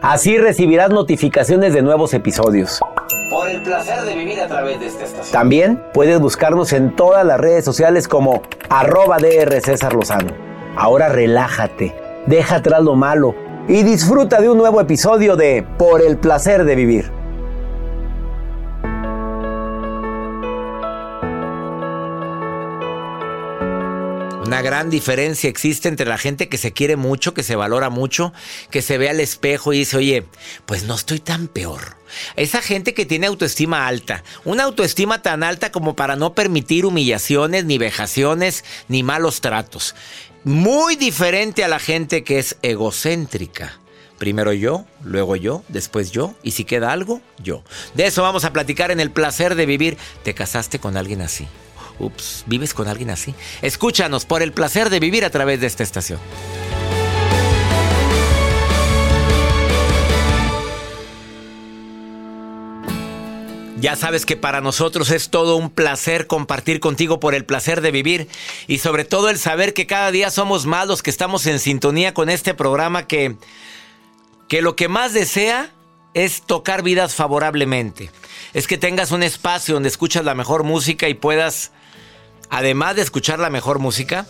Así recibirás notificaciones de nuevos episodios. Por el placer de vivir a través de esta estación. También puedes buscarnos en todas las redes sociales como arroba DR César Lozano. Ahora relájate, deja atrás lo malo y disfruta de un nuevo episodio de Por el placer de vivir. Una gran diferencia existe entre la gente que se quiere mucho, que se valora mucho, que se ve al espejo y dice, oye, pues no estoy tan peor. Esa gente que tiene autoestima alta, una autoestima tan alta como para no permitir humillaciones, ni vejaciones, ni malos tratos. Muy diferente a la gente que es egocéntrica. Primero yo, luego yo, después yo, y si queda algo, yo. De eso vamos a platicar en el placer de vivir. ¿Te casaste con alguien así? Ups, ¿vives con alguien así? Escúchanos por el placer de vivir a través de esta estación. Ya sabes que para nosotros es todo un placer compartir contigo por el placer de vivir y sobre todo el saber que cada día somos más los que estamos en sintonía con este programa que, que lo que más desea es tocar vidas favorablemente. Es que tengas un espacio donde escuchas la mejor música y puedas, además de escuchar la mejor música,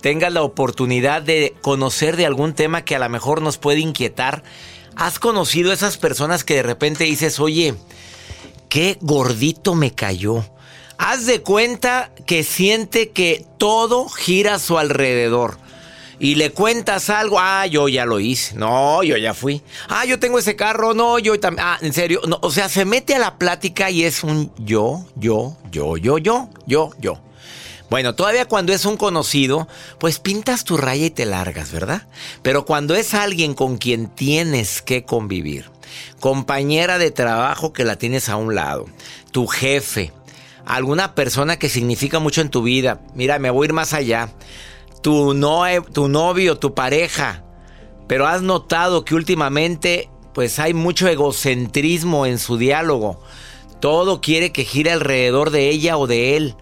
tengas la oportunidad de conocer de algún tema que a lo mejor nos puede inquietar. ¿Has conocido esas personas que de repente dices, oye, qué gordito me cayó? Haz de cuenta que siente que todo gira a su alrededor. Y le cuentas algo, ah, yo ya lo hice, no, yo ya fui, ah, yo tengo ese carro, no, yo también, ah, en serio, no, o sea, se mete a la plática y es un yo, yo, yo, yo, yo, yo, yo. Bueno, todavía cuando es un conocido, pues pintas tu raya y te largas, ¿verdad? Pero cuando es alguien con quien tienes que convivir, compañera de trabajo que la tienes a un lado, tu jefe, alguna persona que significa mucho en tu vida, mira, me voy a ir más allá, tu, no, tu novio, tu pareja, pero has notado que últimamente pues hay mucho egocentrismo en su diálogo. Todo quiere que gire alrededor de ella o de él.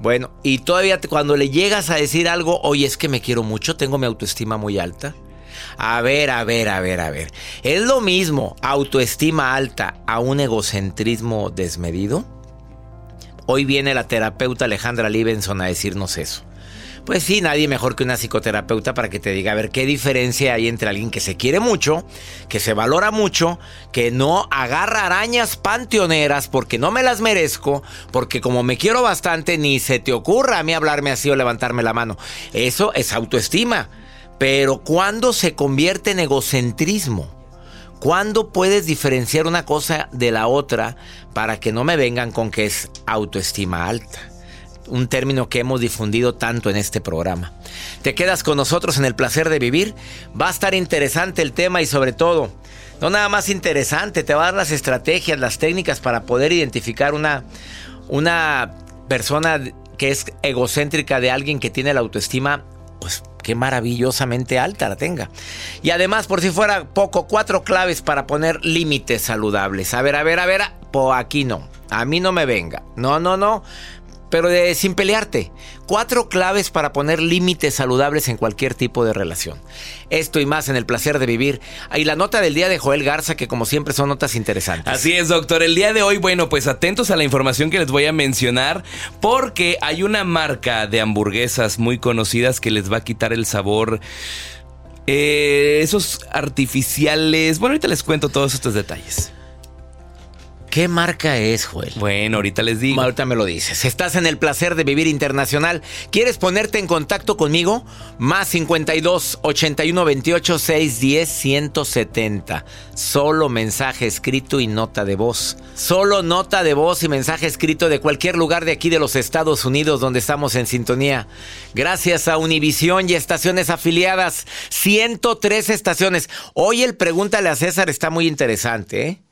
Bueno, y todavía cuando le llegas a decir algo, oye, es que me quiero mucho, tengo mi autoestima muy alta. A ver, a ver, a ver, a ver. ¿Es lo mismo autoestima alta a un egocentrismo desmedido? Hoy viene la terapeuta Alejandra Libenson a decirnos eso. Pues sí, nadie mejor que una psicoterapeuta para que te diga, a ver, qué diferencia hay entre alguien que se quiere mucho, que se valora mucho, que no agarra arañas panteoneras porque no me las merezco, porque como me quiero bastante, ni se te ocurra a mí hablarme así o levantarme la mano. Eso es autoestima. Pero ¿cuándo se convierte en egocentrismo? ¿Cuándo puedes diferenciar una cosa de la otra para que no me vengan con que es autoestima alta? Un término que hemos difundido tanto en este programa. ¿Te quedas con nosotros en el placer de vivir? Va a estar interesante el tema y sobre todo, no nada más interesante, te va a dar las estrategias, las técnicas para poder identificar una, una persona que es egocéntrica de alguien que tiene la autoestima, pues qué maravillosamente alta la tenga. Y además, por si fuera poco, cuatro claves para poner límites saludables. A ver, a ver, a ver, po aquí no. A mí no me venga. No, no, no pero de, sin pelearte. Cuatro claves para poner límites saludables en cualquier tipo de relación. Esto y más en el placer de vivir. Y la nota del día de Joel Garza, que como siempre son notas interesantes. Así es, doctor. El día de hoy, bueno, pues atentos a la información que les voy a mencionar, porque hay una marca de hamburguesas muy conocidas que les va a quitar el sabor. Eh, esos artificiales. Bueno, ahorita les cuento todos estos detalles. ¿Qué marca es, Joel? Bueno, ahorita les digo. Ahorita me lo dices. Estás en el placer de vivir internacional. ¿Quieres ponerte en contacto conmigo? Más 52 81 28 610 170. Solo mensaje escrito y nota de voz. Solo nota de voz y mensaje escrito de cualquier lugar de aquí de los Estados Unidos donde estamos en sintonía. Gracias a Univisión y estaciones afiliadas. 103 estaciones. Hoy el Pregúntale a César está muy interesante, ¿eh?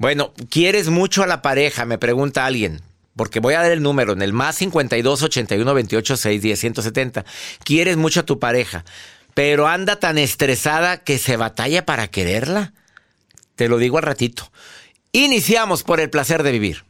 Bueno, ¿quieres mucho a la pareja? Me pregunta alguien. Porque voy a dar el número en el más 52 81 28 6 10 170. Quieres mucho a tu pareja, pero anda tan estresada que se batalla para quererla. Te lo digo al ratito. Iniciamos por el placer de vivir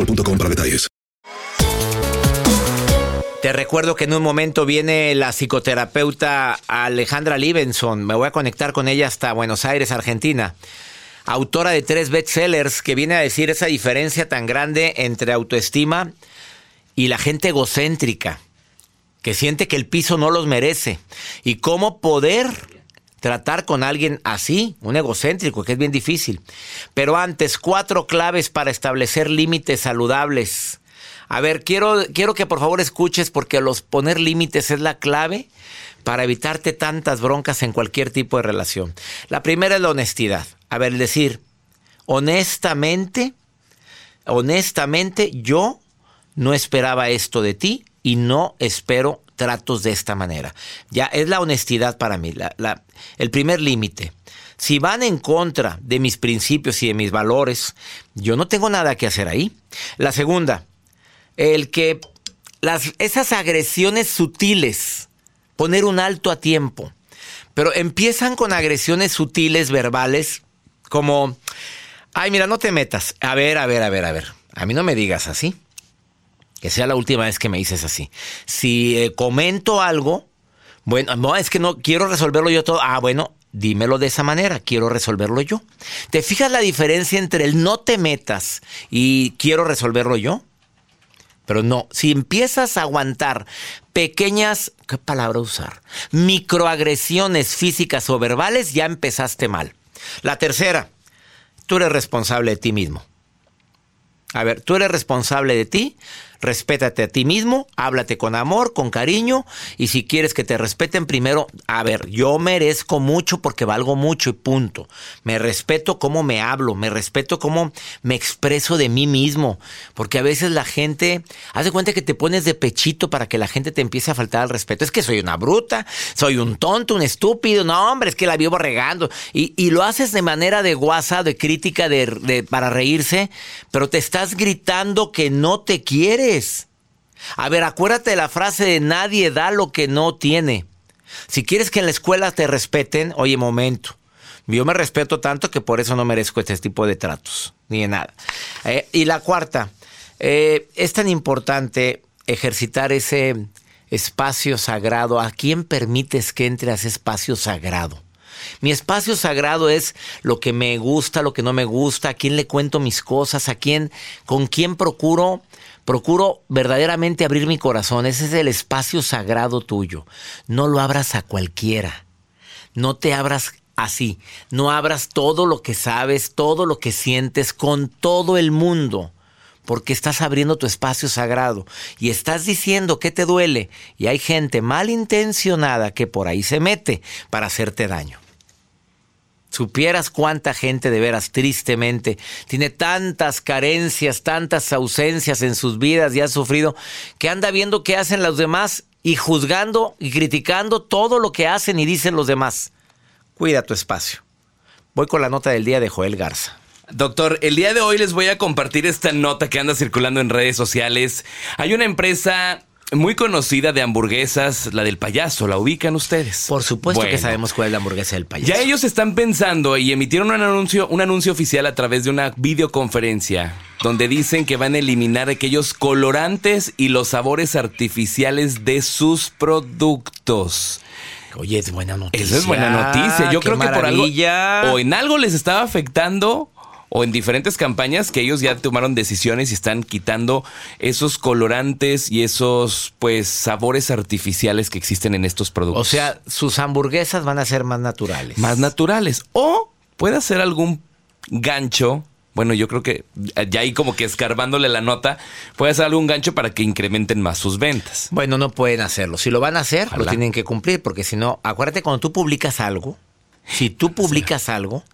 boostmobile.com para detalles. Te recuerdo que en un momento viene la psicoterapeuta Alejandra Libenson. Me voy a conectar con ella hasta Buenos Aires, Argentina. Autora de tres bestsellers que viene a decir esa diferencia tan grande entre autoestima y la gente egocéntrica, que siente que el piso no los merece. Y cómo poder tratar con alguien así, un egocéntrico, que es bien difícil. Pero antes, cuatro claves para establecer límites saludables. A ver, quiero, quiero que por favor escuches porque los poner límites es la clave para evitarte tantas broncas en cualquier tipo de relación. La primera es la honestidad. A ver, decir, honestamente, honestamente, yo no esperaba esto de ti y no espero tratos de esta manera. Ya es la honestidad para mí, la- la- el primer límite. Si van en contra de mis principios y de mis valores, yo no tengo nada que hacer ahí. La segunda, el que las, esas agresiones sutiles, poner un alto a tiempo, pero empiezan con agresiones sutiles, verbales, como, ay, mira, no te metas. A ver, a ver, a ver, a ver. A mí no me digas así. Que sea la última vez que me dices así. Si eh, comento algo, bueno, no, es que no quiero resolverlo yo todo. Ah, bueno, dímelo de esa manera, quiero resolverlo yo. ¿Te fijas la diferencia entre el no te metas y quiero resolverlo yo? Pero no, si empiezas a aguantar pequeñas, ¿qué palabra usar? Microagresiones físicas o verbales, ya empezaste mal. La tercera, tú eres responsable de ti mismo. A ver, tú eres responsable de ti, respétate a ti mismo, háblate con amor, con cariño, y si quieres que te respeten primero, a ver, yo merezco mucho porque valgo mucho y punto. Me respeto cómo me hablo, me respeto cómo me expreso de mí mismo, porque a veces la gente, haz de cuenta que te pones de pechito para que la gente te empiece a faltar al respeto. Es que soy una bruta, soy un tonto, un estúpido, no hombre, es que la vivo regando. Y, y lo haces de manera de guasa, de crítica, de, para reírse, pero te estás gritando que no te quieres. A ver, acuérdate de la frase de nadie da lo que no tiene. Si quieres que en la escuela te respeten, oye, momento. Yo me respeto tanto que por eso no merezco este tipo de tratos, ni de nada. Eh, y la cuarta, eh, es tan importante ejercitar ese espacio sagrado. ¿A quién permites que entre a ese espacio sagrado? Mi espacio sagrado es lo que me gusta, lo que no me gusta, a quién le cuento mis cosas, a quién, con quién procuro, procuro verdaderamente abrir mi corazón. Ese es el espacio sagrado tuyo. No lo abras a cualquiera. No te abras así. No abras todo lo que sabes, todo lo que sientes con todo el mundo. Porque estás abriendo tu espacio sagrado y estás diciendo que te duele. Y hay gente malintencionada que por ahí se mete para hacerte daño. Supieras cuánta gente de veras tristemente tiene tantas carencias, tantas ausencias en sus vidas y ha sufrido que anda viendo qué hacen los demás y juzgando y criticando todo lo que hacen y dicen los demás. Cuida tu espacio. Voy con la nota del día de Joel Garza. Doctor, el día de hoy les voy a compartir esta nota que anda circulando en redes sociales. Hay una empresa muy conocida de hamburguesas, la del payaso, ¿la ubican ustedes? Por supuesto que sabemos cuál es la hamburguesa del payaso. Ya ellos están pensando y emitieron un anuncio, un anuncio oficial a través de una videoconferencia donde dicen que van a eliminar aquellos colorantes y los sabores artificiales de sus productos. Oye, es buena noticia. Esa es buena noticia. Yo Qué creo que por algo o en algo les estaba afectando o en diferentes campañas que ellos ya tomaron decisiones y están quitando esos colorantes y esos pues sabores artificiales que existen en estos productos. O sea, sus hamburguesas van a ser más naturales. más naturales o puede ser algún gancho bueno, yo creo que ya ahí como que escarbándole la nota, puede hacer algún gancho para que incrementen más sus ventas. Bueno, no pueden hacerlo. Si lo van a hacer, lo tienen que cumplir, porque si no, acuérdate, cuando tú publicas algo, si tú publicas algo,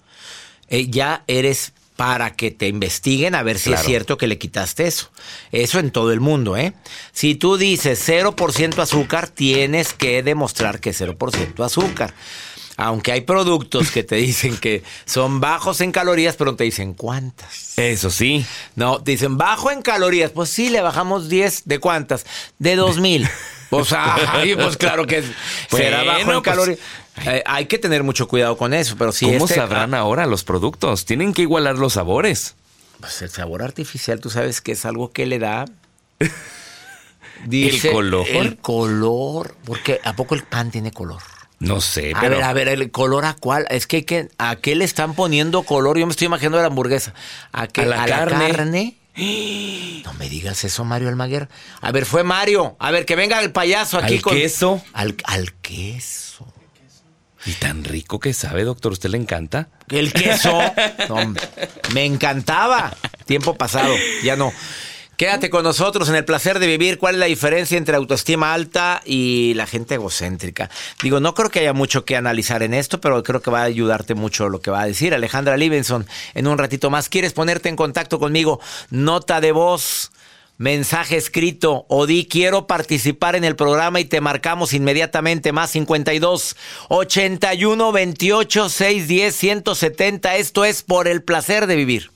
eh, ya eres para que te investiguen a ver si es cierto que le quitaste eso. Eso en todo el mundo, ¿eh? Si tú dices 0% azúcar, tienes que demostrar que es 0% azúcar. Aunque hay productos que te dicen que son bajos en calorías, pero no te dicen cuántas. Eso sí. No, te dicen bajo en calorías. Pues sí, le bajamos 10. ¿De cuántas? De 2000. O sea, ay, pues claro que será bajo en pues, calorías. Eh, hay que tener mucho cuidado con eso, pero si ¿Cómo este- sabrán ahora los productos? Tienen que igualar los sabores. Pues el sabor artificial, tú sabes que es algo que le da. ¿El color? El color. Porque ¿a poco el pan tiene color? No sé, A pero ver, a ver, ¿el color a cuál? Es que, hay que ¿a qué le están poniendo color? Yo me estoy imaginando la hamburguesa. ¿A, qué? A la carne. carne? No me digas eso, Mario Almaguer. A ver, fue Mario. A ver, que venga el payaso aquí al con. queso. Al, al queso. Y tan rico que sabe, doctor, ¿usted le encanta? El queso. No, hombre, me encantaba. Tiempo pasado, ya no. Quédate con nosotros en el placer de vivir. ¿Cuál es la diferencia entre autoestima alta y la gente egocéntrica? Digo, no creo que haya mucho que analizar en esto, pero creo que va a ayudarte mucho lo que va a decir Alejandra Livenson en un ratito más. ¿Quieres ponerte en contacto conmigo? Nota de voz mensaje escrito o quiero participar en el programa y te marcamos inmediatamente más 52 81 28 610 170. Esto es por el placer de vivir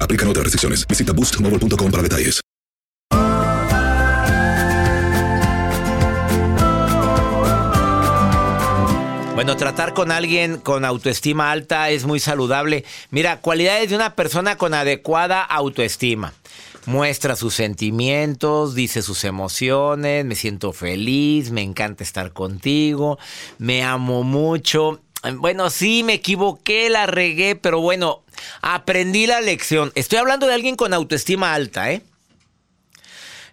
Aplican otras restricciones. Visita boostmobile.com para detalles. Bueno, tratar con alguien con autoestima alta es muy saludable. Mira, cualidades de una persona con adecuada autoestima. Muestra sus sentimientos, dice sus emociones, me siento feliz, me encanta estar contigo, me amo mucho. Bueno, sí, me equivoqué, la regué, pero bueno, aprendí la lección. Estoy hablando de alguien con autoestima alta, ¿eh?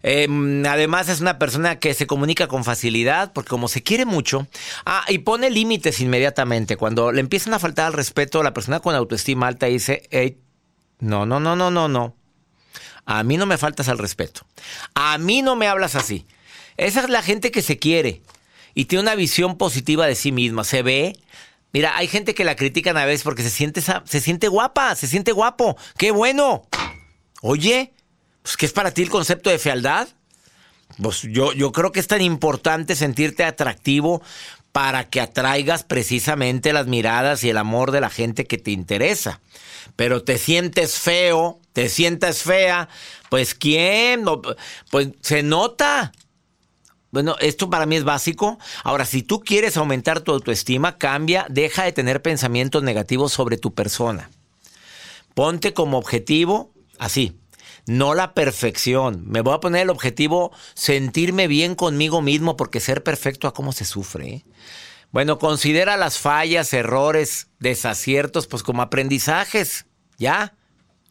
Eh, además es una persona que se comunica con facilidad porque como se quiere mucho, ah, y pone límites inmediatamente. Cuando le empiezan a faltar al respeto, la persona con autoestima alta dice, hey, no, no, no, no, no, no. A mí no me faltas al respeto. A mí no me hablas así. Esa es la gente que se quiere y tiene una visión positiva de sí misma. Se ve. Mira, hay gente que la critican a veces porque se siente, se siente guapa, se siente guapo. ¡Qué bueno! Oye, pues, ¿qué es para ti el concepto de fealdad? Pues yo, yo creo que es tan importante sentirte atractivo para que atraigas precisamente las miradas y el amor de la gente que te interesa. Pero te sientes feo, te sientes fea, pues ¿quién? Pues se nota. Bueno, esto para mí es básico. Ahora, si tú quieres aumentar tu autoestima, cambia, deja de tener pensamientos negativos sobre tu persona. Ponte como objetivo, así, no la perfección. Me voy a poner el objetivo sentirme bien conmigo mismo porque ser perfecto a cómo se sufre. ¿eh? Bueno, considera las fallas, errores, desaciertos, pues como aprendizajes. Ya,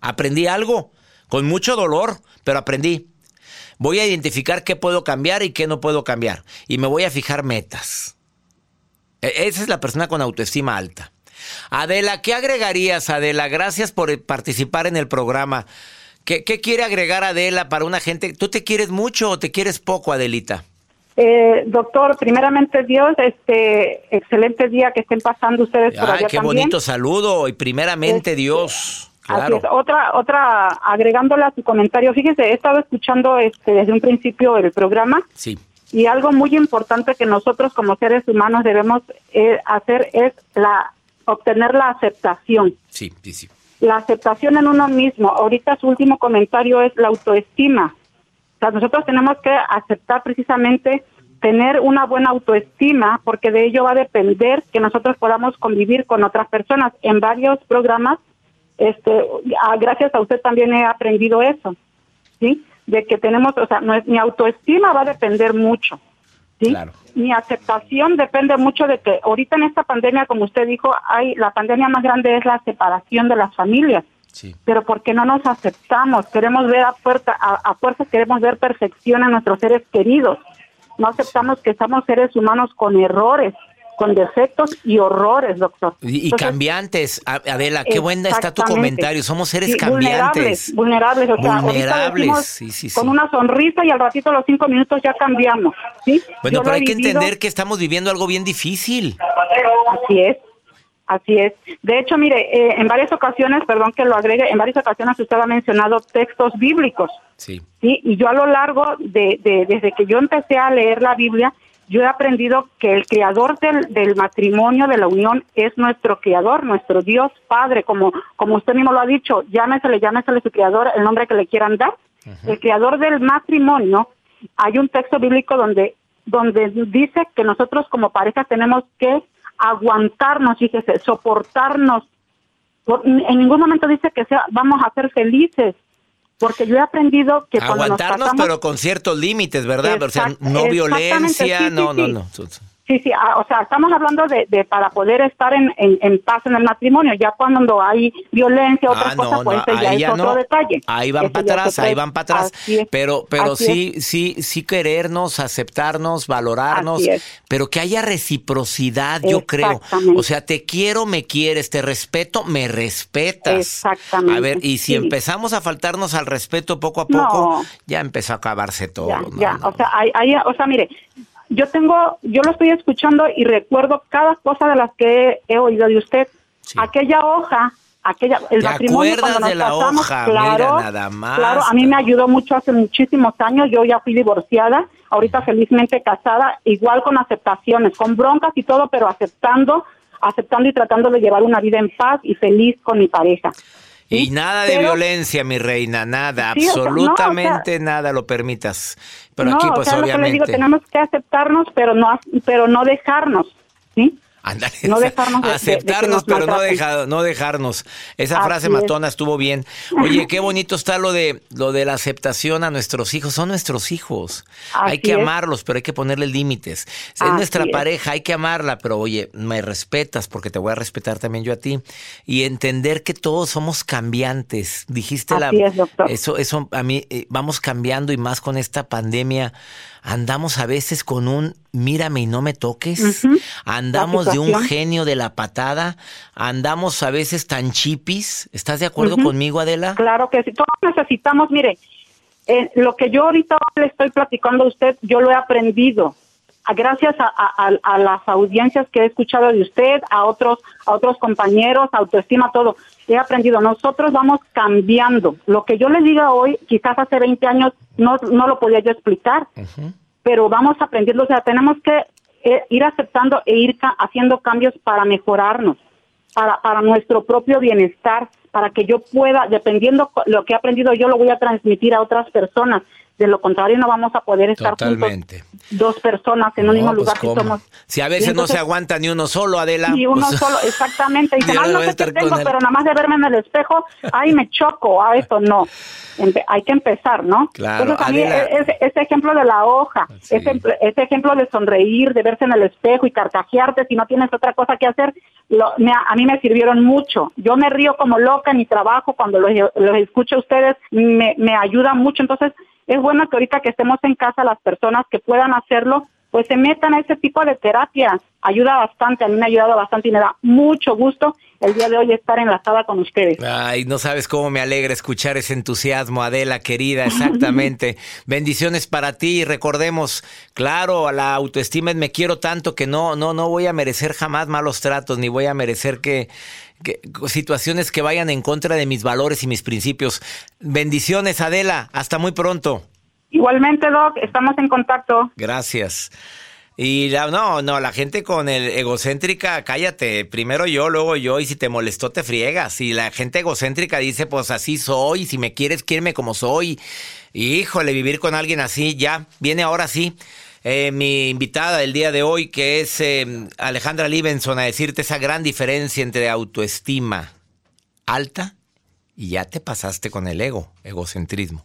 aprendí algo, con mucho dolor, pero aprendí. Voy a identificar qué puedo cambiar y qué no puedo cambiar. Y me voy a fijar metas. E, esa es la persona con autoestima alta. Adela, ¿qué agregarías, Adela? Gracias por participar en el programa. ¿Qué, ¿Qué, quiere agregar Adela para una gente? ¿Tú te quieres mucho o te quieres poco, Adelita? Eh, doctor, primeramente Dios, este excelente día que estén pasando ustedes por Ay, allá qué también. bonito saludo y primeramente Este, Dios. Así es. Otra, otra, agregándole a su comentario, fíjese, he estado escuchando este, desde un principio el programa Sí. y algo muy importante que nosotros como seres humanos debemos eh, hacer es la obtener la aceptación. Sí, sí, sí. La aceptación en uno mismo. Ahorita su último comentario es la autoestima. sea, nosotros tenemos que aceptar precisamente tener una buena autoestima, porque de ello va a depender que nosotros podamos convivir con otras personas. En varios programas, este, ah, gracias a usted también he aprendido eso, ¿sí? De que tenemos, o sea, no es, mi autoestima va a depender mucho, ¿sí? Mi aceptación depende mucho de que ahorita en esta pandemia, como usted dijo, hay la pandemia más grande es la separación de las familias. Pero porque no nos aceptamos, queremos ver a fuerza, a, a fuerza queremos ver perfección en nuestros seres queridos. No aceptamos que somos seres humanos con errores, con defectos y horrores, doctor. Y, y cambiantes, A- Adela, qué buena está tu comentario. Somos seres Sí, cambiantes. Vulnerables, vulnerables. O sea, Vulnerables, sí, sí. Con una sonrisa y al ratito, a los cinco minutos, ya cambiamos. ¿sí? Bueno, Yo pero hay que entender que estamos viviendo algo bien difícil. Así es. Así es. De hecho, mire, eh, en varias ocasiones, perdón que lo agregue, en varias ocasiones usted ha mencionado textos bíblicos. Sí. Sí, y yo a lo largo de, de- desde que yo empecé a leer la Biblia, yo he aprendido que el creador del, del matrimonio, de la unión, es nuestro creador, nuestro Dios Padre, como, como usted mismo lo ha dicho, llámesele, llámesele su creador, el nombre que le quieran dar. El creador del matrimonio, hay un texto bíblico donde, donde dice que nosotros como pareja tenemos que aguantarnos, fíjese, soportarnos. Por- en ningún momento dice que sea, vamos a ser felices, porque yo he aprendido que nos Aguantarnos, pero con ciertos límites, ¿verdad? O sea, no violencia, sí, sí, no, no, no. Sí, sí, ah, o sea, estamos hablando de, de para poder estar en, en, en paz en el matrimonio. Ya cuando hay violencia, otra Ah, cosa, no, pues no, ese ya ahí es ya otro no. detalle. Ahí van para atrás, ahí van para atrás. Es, Pero, pero sí, sí, sí querernos, aceptarnos, valorarnos, pero que haya reciprocidad, yo creo. O sea, te quiero, me quieres, te respeto, me respetas. Exactamente, A ver, y si sí. empezamos a faltarnos al respeto poco a poco, ya empezó a acabarse todo. Ya, o sea, hay, hay- o sea, mire, yo tengo, yo lo estoy escuchando y recuerdo cada cosa de las que he, he oído de usted. Aquella hoja, aquella, el ¿Te matrimonio cuando nos de la casamos, hoja? claro, Mira nada más. claro, a mí me ayudó mucho hace muchísimos años, yo ya fui divorciada, ahorita felizmente casada, igual con aceptaciones, con broncas y todo, pero aceptando, aceptando y tratando de llevar una vida en paz y feliz con mi pareja. Y nada de Pero- violencia, mi reina, nada, Sí, o sea, no, o sea- absolutamente nada lo permitas. Pero no, aquí, o pues sea, lo que le obviamente. digo, tenemos que aceptarnos, pero no, pero no dejarnos, ¿sí? Ándale, No dejarnos de- de- de que aceptarnos, nos pero no, deja- no dejarnos. Esa Así frase es. matona estuvo bien. Oye, qué bonito está lo de lo de la aceptación a nuestros hijos. Son nuestros hijos. hay que es. amarlos, pero hay que ponerle límites. Es Así nuestra es. pareja, hay que amarla, pero oye, me respetas porque te voy a respetar también yo a ti y entender que todos somos cambiantes. Dijiste la eso eso a mí eh, vamos cambiando y más con esta pandemia. Andamos a veces con un mírame y no me toques. Andamos de un genio de la patada. Andamos a veces tan chipis. ¿Estás de acuerdo conmigo, Adela? Claro que sí, todos necesitamos, mire, eh, lo que yo ahorita le estoy platicando a usted, yo lo he aprendido. Gracias a, a- a- las audiencias que he escuchado de usted, a otros, a otros compañeros, autoestima, todo. He aprendido. Nosotros vamos cambiando. Lo que yo le diga hoy, quizás hace 20 años no, no lo podía yo explicar, pero vamos aprendiendo. O sea, tenemos que eh, ir aceptando e ir ca- haciendo cambios para mejorarnos para, para nuestro propio bienestar, para que yo pueda, dependiendo lo que he aprendido, yo lo voy a transmitir a otras personas. De lo contrario, no vamos a poder estar Totalmente. juntos dos personas en un mismo pues, lugar si ¿cómo? somos. Si a veces no se aguanta ni uno solo, Adela. Y uno pues, solo, exactamente. Y "Ay, no sé qué tengo, él". pero nada más de verme en el espejo, ay, me choco a esto. No. Empe- hay que empezar, ¿no? Claro, Entonces, a mí, Adela. e- ese, ese ejemplo de la hoja, ese, ese ejemplo de sonreír, de verse en el espejo y carcajearte si no tienes otra cosa que hacer, lo- me- a mí me sirvieron mucho. Yo me río como loca mi trabajo cuando los, los escucho a ustedes, me, me ayuda mucho. Entonces, es bueno que ahorita que estemos en casa, las personas que puedan hacerlo, pues se metan a ese tipo de terapia. Ayuda bastante, a mí me ha ayudado bastante y me da mucho gusto el día de hoy estar enlazada con ustedes. Ay, no sabes cómo me alegra escuchar ese entusiasmo, Adela, querida, exactamente. Bendiciones para ti y recordemos, claro, a la autoestima es me quiero tanto que no, no, no voy a merecer jamás malos tratos, ni voy a merecer que, que- situaciones que vayan en contra de mis valores y mis principios. Bendiciones, Adela, hasta muy pronto. Igualmente, Doc, estamos en contacto. Gracias. Y la, no, no, la gente con el egocéntrica, cállate, primero yo, luego yo, y si te molestó te friegas. Y la gente egocéntrica dice, pues así soy, si me quieres, quiéreme como soy. Híjole, vivir con alguien así, ya, viene ahora sí. Eh, mi invitada del día de hoy, que es eh, Alejandra Libenson, a decirte esa gran diferencia entre autoestima alta y ya te pasaste con el ego, egocentrismo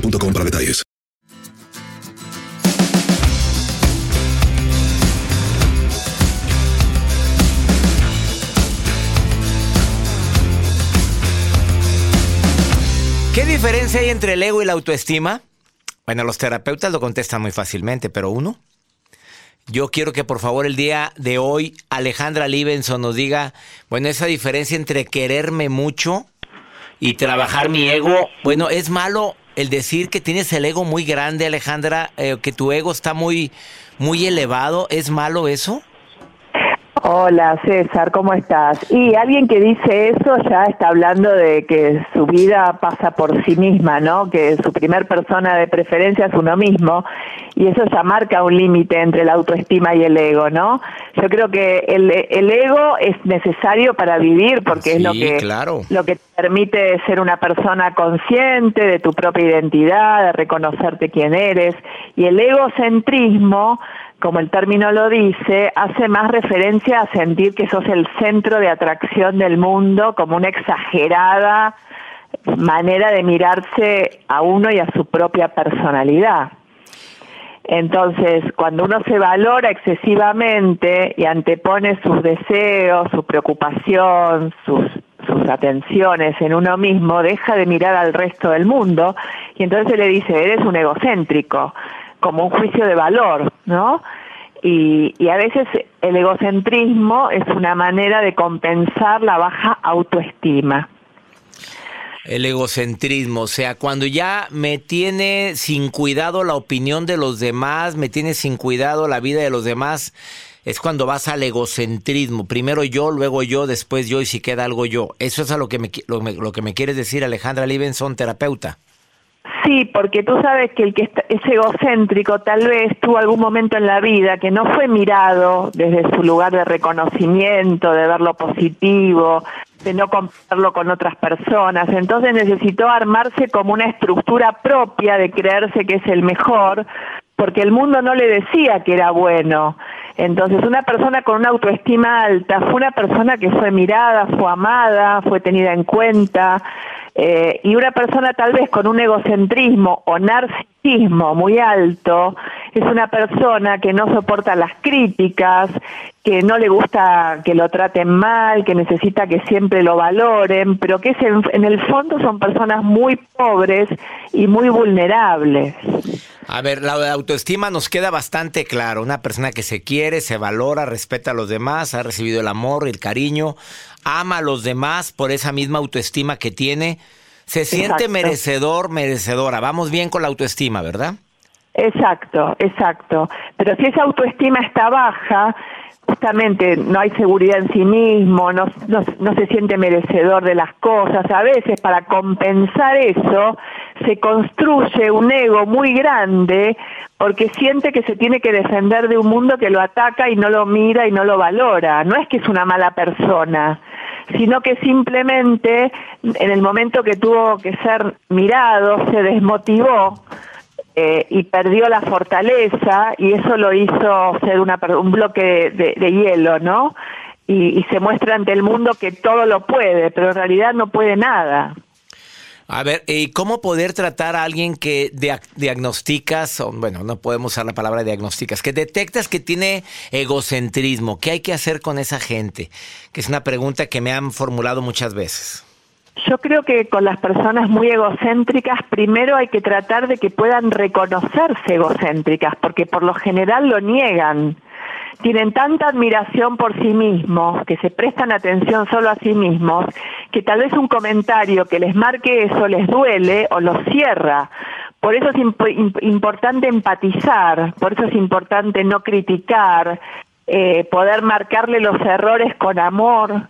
boostmobile.com para detalles. ¿Qué diferencia hay entre el ego y la autoestima? Bueno, los terapeutas lo contestan muy fácilmente, pero uno. Yo quiero que por favor el día de hoy Alejandra Libenson nos diga, bueno, esa diferencia entre quererme mucho y trabajar mi ego. Bueno, es malo el decir que tienes el ego muy grande, Alejandra, eh, que tu ego está muy, muy elevado. ¿Es malo eso? Hola César, ¿cómo estás? Y alguien que dice eso ya está hablando de que su vida pasa por sí misma, ¿no? Que su primer persona de preferencia es uno mismo y eso ya marca un límite entre la autoestima y el ego, ¿no? Yo creo que el, el ego es necesario para vivir porque es lo que claro. lo que te permite ser una persona consciente de tu propia identidad, de reconocerte quién eres y el egocentrismo como el término lo dice, hace más referencia a sentir que sos el centro de atracción del mundo como una exagerada manera de mirarse a uno y a su propia personalidad. Entonces, cuando uno se valora excesivamente y antepone sus deseos, su preocupación, sus, sus atenciones en uno mismo, deja de mirar al resto del mundo y entonces se le dice, eres un egocéntrico, como un juicio de valor, ¿no? Y, y a veces el egocentrismo es una manera de compensar la baja autoestima. El egocentrismo, o sea, cuando ya me tiene sin cuidado la opinión de los demás, me tiene sin cuidado la vida de los demás, es cuando vas al egocentrismo. Primero yo, luego yo, después yo y si queda algo yo. Eso es a lo que me, lo, lo que me quieres decir, Alejandra Libenson, terapeuta. Sí, porque tú sabes que el que es egocéntrico tal vez tuvo algún momento en la vida que no fue mirado desde su lugar de reconocimiento, de ver lo positivo, de no compararlo con otras personas. Entonces necesitó armarse como una estructura propia de creerse que es el mejor, porque el mundo no le decía que era bueno. Entonces, una persona con una autoestima alta fue una persona que fue mirada, fue amada, fue tenida en cuenta, eh, y una persona tal vez con un egocentrismo o narcisismo muy alto, es una persona que no soporta las críticas, que no le gusta que lo traten mal, que necesita que siempre lo valoren, pero que es en, en el fondo son personas muy pobres y muy vulnerables. A ver, la autoestima nos queda bastante claro. Una persona que se quiere, se valora, respeta a los demás, ha recibido el amor, el cariño, ama a los demás por esa misma autoestima que tiene. Se siente Exacto. merecedor, merecedora. Vamos bien con la autoestima, ¿verdad? Exacto, exacto. Pero si esa autoestima está baja, justamente no hay seguridad en sí mismo, no, no, no se siente merecedor de las cosas. A veces para compensar eso se construye un ego muy grande porque siente que se tiene que defender de un mundo que lo ataca y no lo mira y no lo valora. No es que es una mala persona, sino que simplemente en el momento que tuvo que ser mirado se desmotivó eh, y perdió la fortaleza y eso lo hizo ser una, un bloque de, de hielo, ¿no? Y se muestra ante el mundo que todo lo puede, pero en realidad no puede nada. A ver, ¿y cómo poder tratar a alguien que dia- diagnosticas, o, bueno, no podemos usar la palabra diagnosticas, que detectas que tiene egocentrismo? ¿Qué hay que hacer con esa gente? Que es una pregunta que me han formulado muchas veces. Yo creo que con las personas muy egocéntricas, primero hay que tratar de que puedan reconocerse egocéntricas, porque por lo general lo niegan. Tienen tanta admiración por sí mismos, que se prestan atención solo a sí mismos, que tal vez un comentario que les marque eso les duele o los cierra. Por eso es imp- imp- importante empatizar, por eso es importante no criticar, eh, poder marcarle los errores con amor,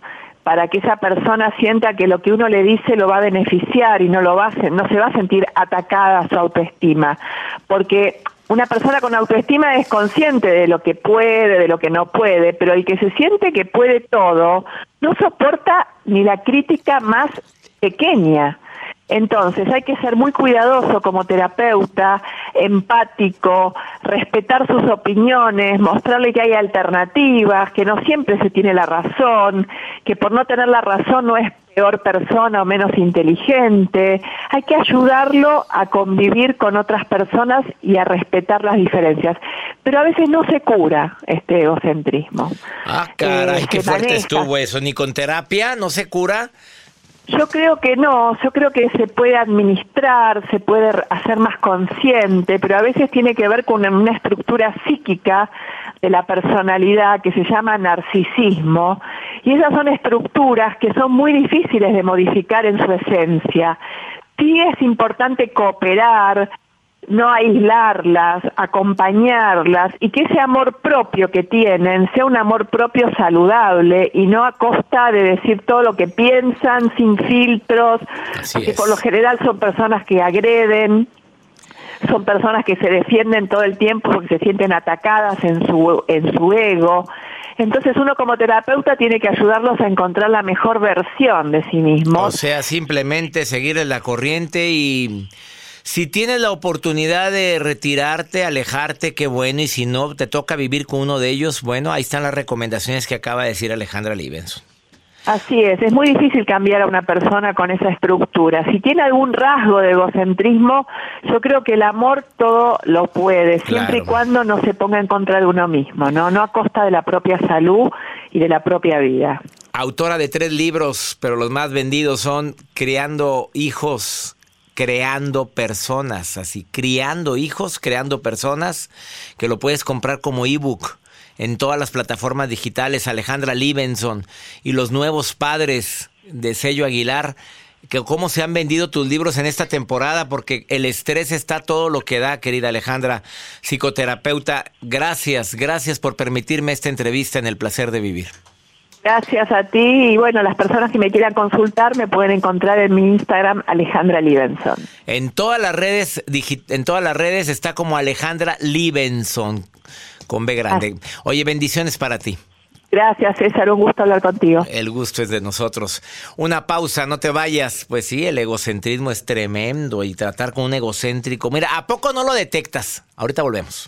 para que esa persona sienta que lo que uno le dice lo va a beneficiar y no lo va a, no se va a sentir atacada a su autoestima, porque una persona con autoestima es consciente de lo que puede, de lo que no puede, pero el que se siente que puede todo no soporta ni la crítica más pequeña. Entonces hay que ser muy cuidadoso como terapeuta, empático, respetar sus opiniones, mostrarle que hay alternativas, que no siempre se tiene la razón, que por no tener la razón no es peor persona o menos inteligente. Hay que ayudarlo a convivir con otras personas y a respetar las diferencias. Pero a veces no se cura este egocentrismo. Ah, caray, Eh, qué fuerte maneja. estuvo eso. ¿Ni con terapia no se cura? Yo creo que no, yo creo que se puede administrar, se puede hacer más consciente, pero a veces tiene que ver con una estructura psíquica de la personalidad que se llama narcisismo, y esas son estructuras que son muy difíciles de modificar en su esencia. Sí es importante cooperar, no aislarlas, acompañarlas y que ese amor propio que tienen sea un amor propio saludable y no a costa de decir todo lo que piensan sin filtros, que por lo general son personas que agreden, son personas que se defienden todo el tiempo porque se sienten atacadas en su en su ego. Entonces uno como terapeuta tiene que ayudarlos a encontrar la mejor versión de sí mismo. O sea, simplemente seguir en la corriente y si tienes la oportunidad de retirarte, alejarte, qué bueno, y si no, te toca vivir con uno de ellos, bueno, ahí están las recomendaciones que acaba de decir Alejandra Libenson. Así es, es muy difícil cambiar a una persona con esa estructura. Si tiene algún rasgo de egocentrismo, yo creo que el amor todo lo puede, siempre y cuando no se ponga en contra de uno mismo, ¿no? No a costa de la propia salud y de la propia vida. Autora de tres libros, pero los más vendidos son Criando hijos, creando personas, así, criando hijos, creando personas, que lo puedes comprar como ebook en todas las plataformas digitales, Alejandra Libenson y los nuevos padres de Sello Aguilar, que cómo se han vendido tus libros en esta temporada, porque el estrés está todo lo que da, querida Alejandra, psicoterapeuta. Gracias, gracias por permitirme esta entrevista en El Placer de Vivir. Gracias a ti y bueno, las personas que me quieran consultar me pueden encontrar en mi Instagram Alejandra Libenson. En todas las redes, en todas las redes está como Alejandra Libenson con B grande. Oye, bendiciones para ti. Gracias César, un gusto hablar contigo. El gusto es de nosotros. Una pausa, no te vayas. Pues sí, el egocentrismo es tremendo y tratar con un egocéntrico. Mira, ¿a poco no lo detectas? Ahorita volvemos.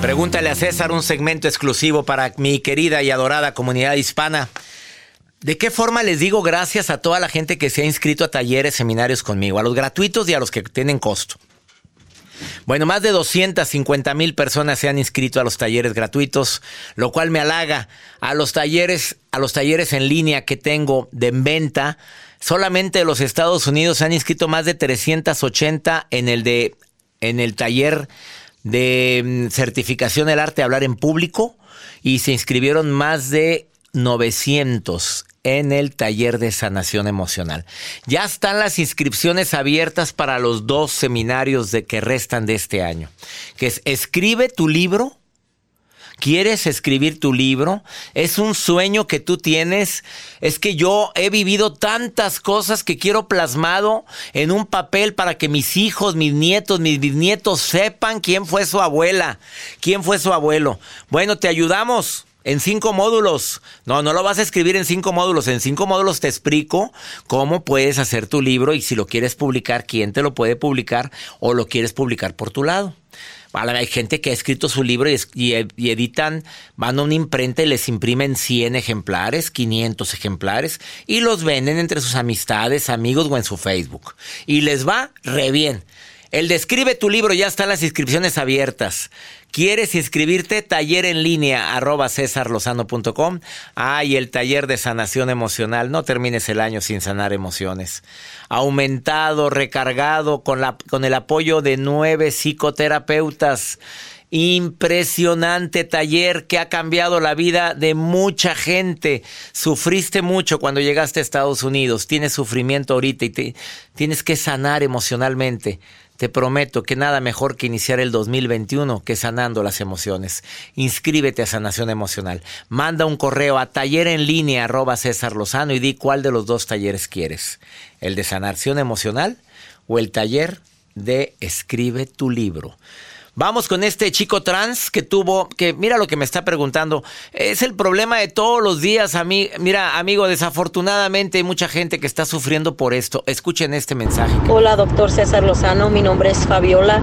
Pregúntale a César un segmento exclusivo para mi querida y adorada comunidad hispana. ¿De qué forma les digo gracias a toda la gente que se ha inscrito a talleres, seminarios conmigo? A los gratuitos y a los que tienen costo. Bueno, más de 250 mil personas se han inscrito a los talleres gratuitos, lo cual me halaga. A los talleres, a los talleres en línea que tengo de venta, solamente de los Estados Unidos se han inscrito más de 380 en el de en el taller de mm, certificación del arte de hablar en público y se inscribieron más de 900 en el taller de sanación emocional. Ya están las inscripciones abiertas para los dos seminarios de que restan de este año, que es escribe tu libro. ¿Quieres escribir tu libro? ¿Es un sueño que tú tienes? Es que yo he vivido tantas cosas que quiero plasmado en un papel para que mis hijos, mis nietos, mis bisnietos sepan quién fue su abuela, quién fue su abuelo. Bueno, te ayudamos en cinco módulos. No, no lo vas a escribir en cinco módulos. En cinco módulos te explico cómo puedes hacer tu libro y si lo quieres publicar, quién te lo puede publicar o lo quieres publicar por tu lado. Hay gente que ha escrito su libro es- y editan, van a una imprenta y les imprimen 100 ejemplares, 500 ejemplares y los venden entre sus amistades, amigos o en su Facebook. Y les va re bien. El Describe tu libro ya están las inscripciones abiertas. ¿Quieres inscribirte? Taller en línea arroba cesarlozano.com. Ah, el taller de sanación emocional. No termines el año sin sanar emociones. Aumentado, recargado con, la, con el apoyo de nueve psicoterapeutas. Impresionante taller que ha cambiado la vida de mucha gente. Sufriste mucho cuando llegaste a Estados Unidos. Tienes sufrimiento ahorita y tienes que sanar emocionalmente. Te prometo que nada mejor que iniciar el 2021 que sanando las emociones. Inscríbete a Sanación Emocional. Manda un correo a taller en línea arroba César Lozano y di cuál de los dos talleres quieres. El de sanación emocional o el taller de escribe tu libro. Vamos con este chico trans que tuvo, que mira lo que me está preguntando. Es el problema de todos los días, a mí. Mira, amigo, desafortunadamente hay mucha gente que está sufriendo por esto. Escuchen este mensaje. Hola, doctor César Lozano. Mi nombre es Fabiola.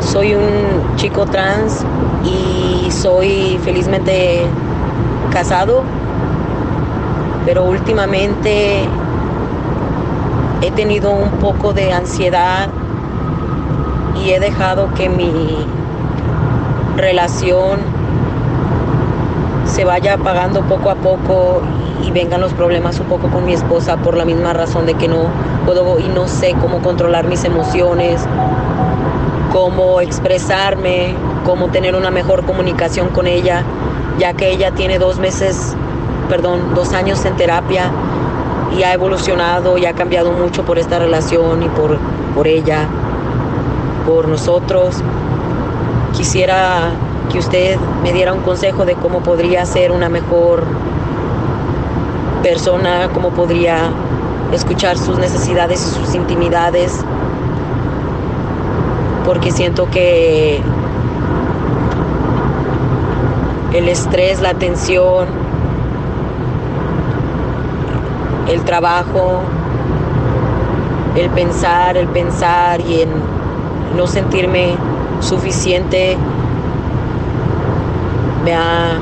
Soy un chico trans y soy felizmente casado, pero últimamente he tenido un poco de ansiedad y he dejado que mi relación se vaya apagando poco a poco y vengan los problemas un poco con mi esposa por la misma razón de que no puedo y no sé cómo controlar mis emociones, cómo expresarme, cómo tener una mejor comunicación con ella, ya que ella tiene dos meses, perdón, dos años en terapia y ha evolucionado y ha cambiado mucho por esta relación y por, por ella, por nosotros. Quisiera que usted me diera un consejo de cómo podría ser una mejor persona, cómo podría escuchar sus necesidades y sus intimidades, porque siento que el estrés, la tensión, el trabajo, el pensar, el pensar y en no sentirme suficiente me ha,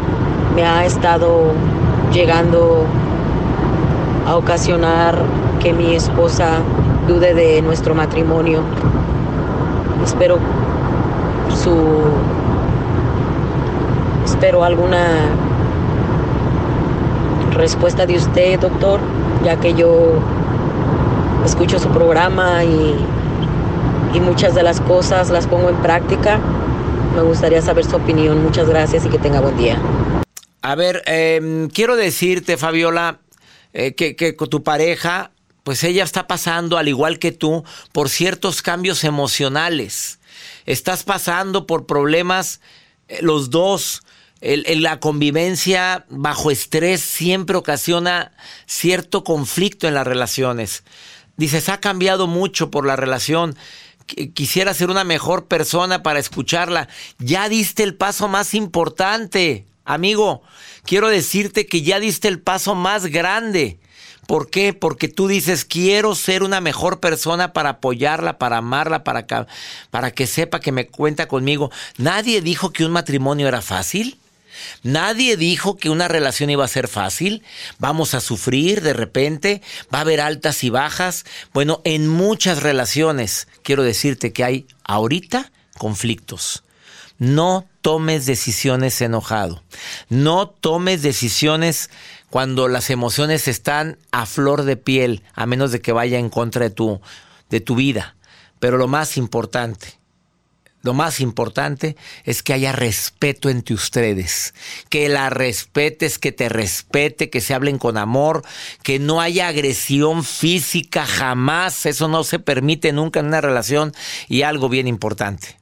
me ha estado llegando a ocasionar que mi esposa dude de nuestro matrimonio. Espero su espero alguna respuesta de usted, doctor, ya que yo escucho su programa y, y muchas de las cosas las pongo en práctica. Me gustaría saber su opinión. Muchas gracias y que tenga buen día. A ver, eh, quiero decirte, Fabiola, eh, que, tu pareja, pues ella está pasando, al igual que tú, por ciertos cambios emocionales. Estás pasando por problemas, eh, los dos. La convivencia bajo estrés siempre ocasiona cierto conflicto en las relaciones. Dices, ha cambiado mucho por la relación. Qu- Quisiera ser una mejor persona para escucharla. Ya diste el paso más importante, amigo. Quiero decirte que ya diste el paso más grande. ¿Por qué? Porque tú dices, quiero ser una mejor persona para apoyarla, para amarla, para, ca- para que sepa que me cuenta conmigo. Nadie dijo que un matrimonio era fácil. Nadie dijo que una relación iba a ser fácil. Vamos a sufrir de repente. Va a haber altas y bajas. Bueno, en muchas relaciones quiero decirte que hay ahorita conflictos. No tomes decisiones enojado. No tomes decisiones cuando las emociones están a flor de piel, a menos de que vaya en contra de tu, de tu vida. Pero lo más importante, lo más importante es que haya respeto entre ustedes, que la respetes, que te respete, que se hablen con amor, que no haya agresión física jamás, eso no se permite nunca en una relación y algo bien importante.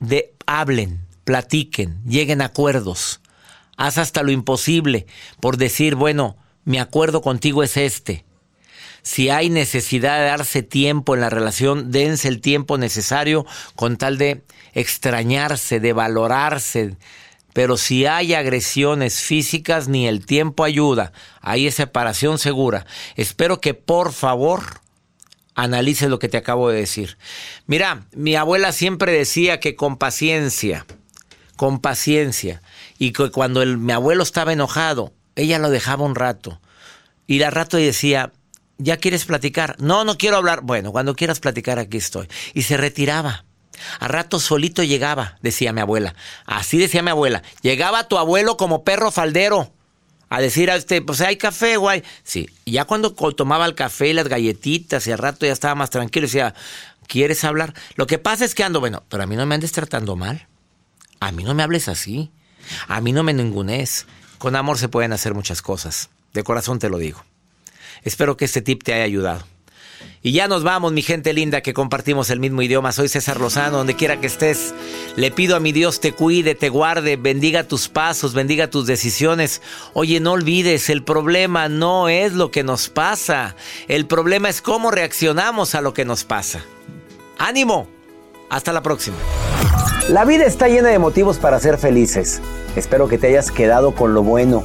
De hablen, platiquen, lleguen a acuerdos. Haz hasta lo imposible por decir, bueno, mi acuerdo contigo es este. Si hay necesidad de darse tiempo en la relación, dense el tiempo necesario con tal de extrañarse, de valorarse. Pero si hay agresiones físicas, ni el tiempo ayuda. Ahí es separación segura. Espero que por favor analices lo que te acabo de decir. Mira, mi abuela siempre decía que con paciencia, con paciencia, y que cuando mi abuelo estaba enojado, ella lo dejaba un rato. Y al rato decía, ¿ya quieres platicar? No, no quiero hablar. Bueno, cuando quieras platicar, aquí estoy. Y se retiraba. A rato solito llegaba, decía mi abuela. Así decía mi abuela. Llegaba tu abuelo como perro faldero. A decir a este, pues hay café, guay. Sí, ya cuando tomaba el café y las galletitas y al rato ya estaba más tranquilo, decía, ¿quieres hablar? Lo que pasa es que ando, bueno, pero a mí no me andes tratando mal. A mí no me hables así. A mí no me ningunes. Con amor se pueden hacer muchas cosas. De corazón te lo digo. Espero que este tip te haya ayudado. Y ya nos vamos, mi gente linda, que compartimos el mismo idioma. Soy César Lozano, donde quiera que estés. Le pido a mi Dios te cuide, te guarde, bendiga tus pasos, bendiga tus decisiones. Oye, no olvides, el problema no es lo que nos pasa. El problema es cómo reaccionamos a lo que nos pasa. ¡Ánimo! Hasta la próxima. La vida está llena de motivos para ser felices. Espero que te hayas quedado con lo bueno